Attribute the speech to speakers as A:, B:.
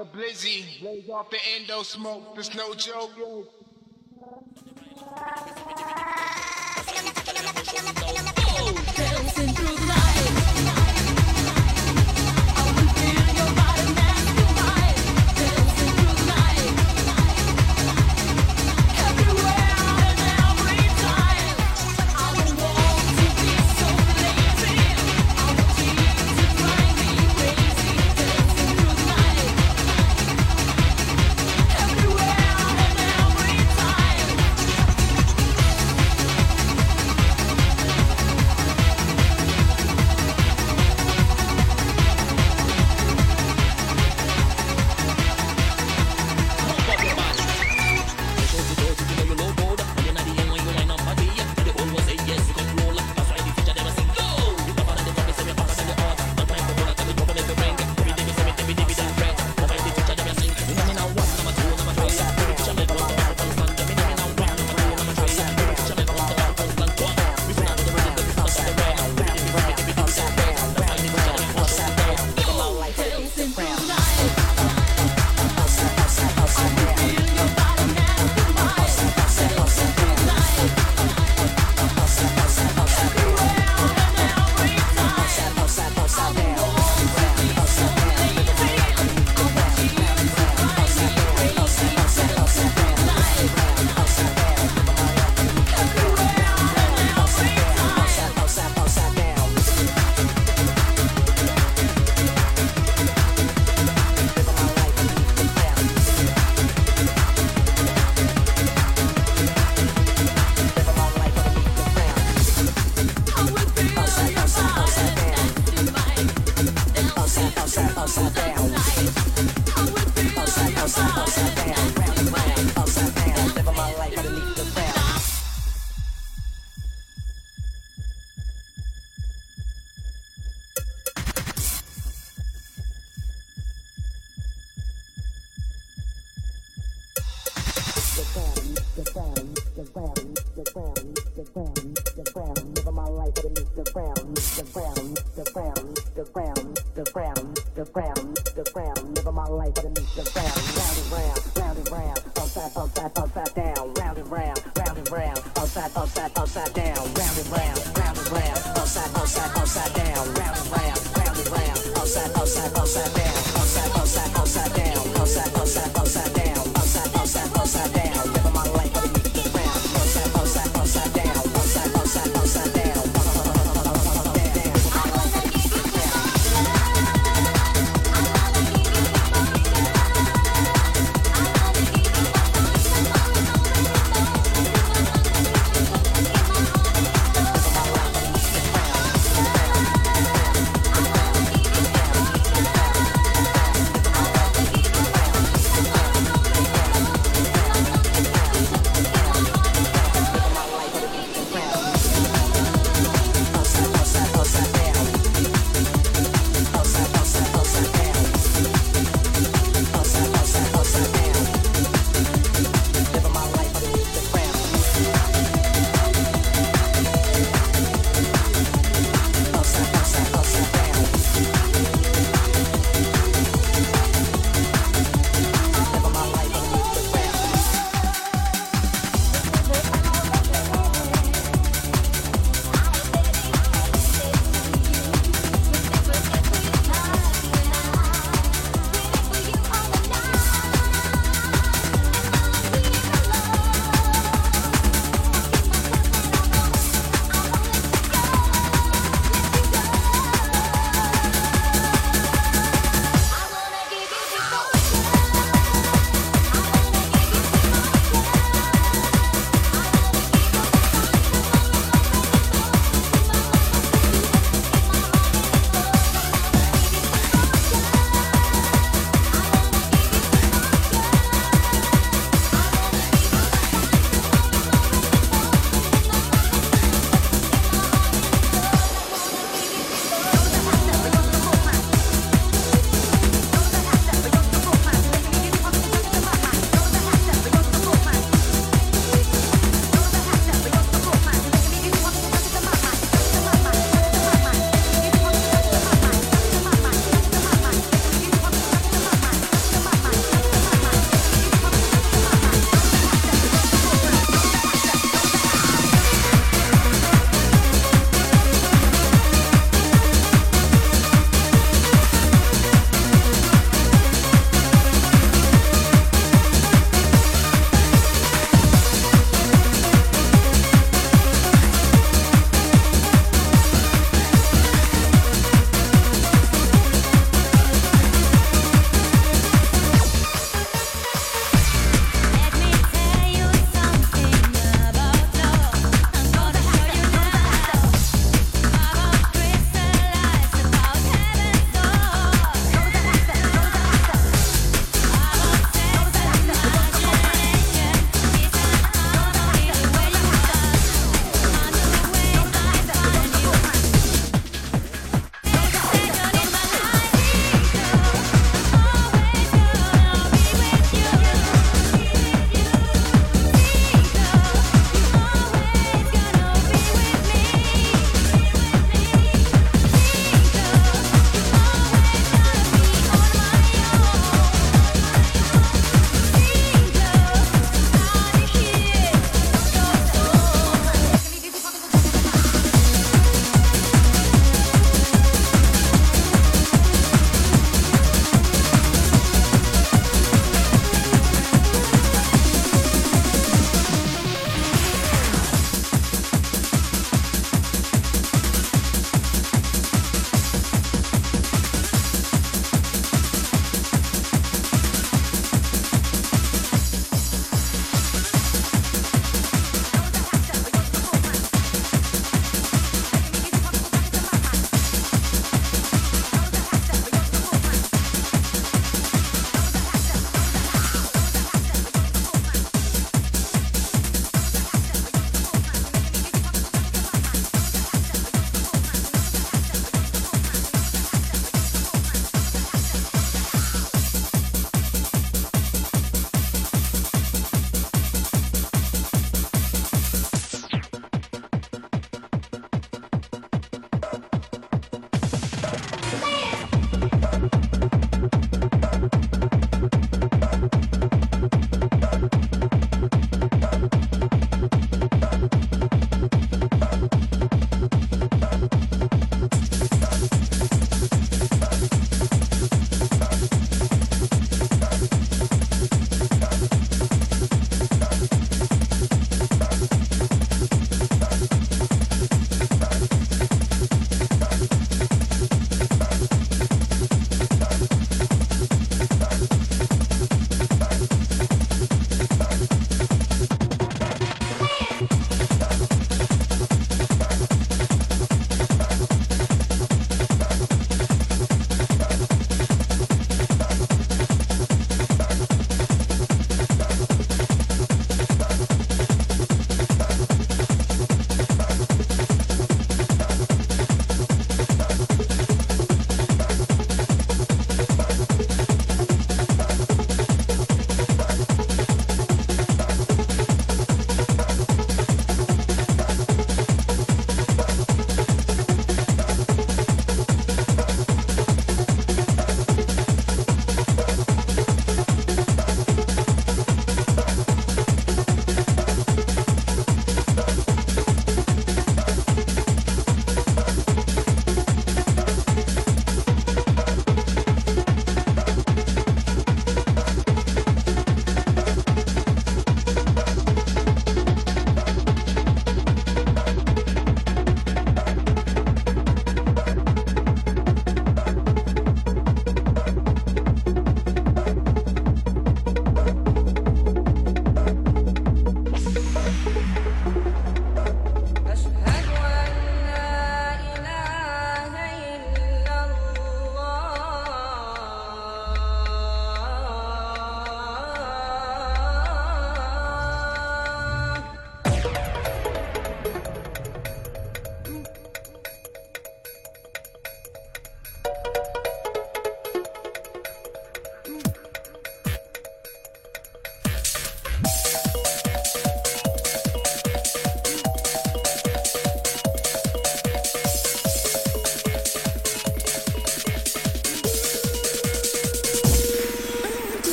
A: the
B: blizzy, blaze off the endo smoke. It's no joke.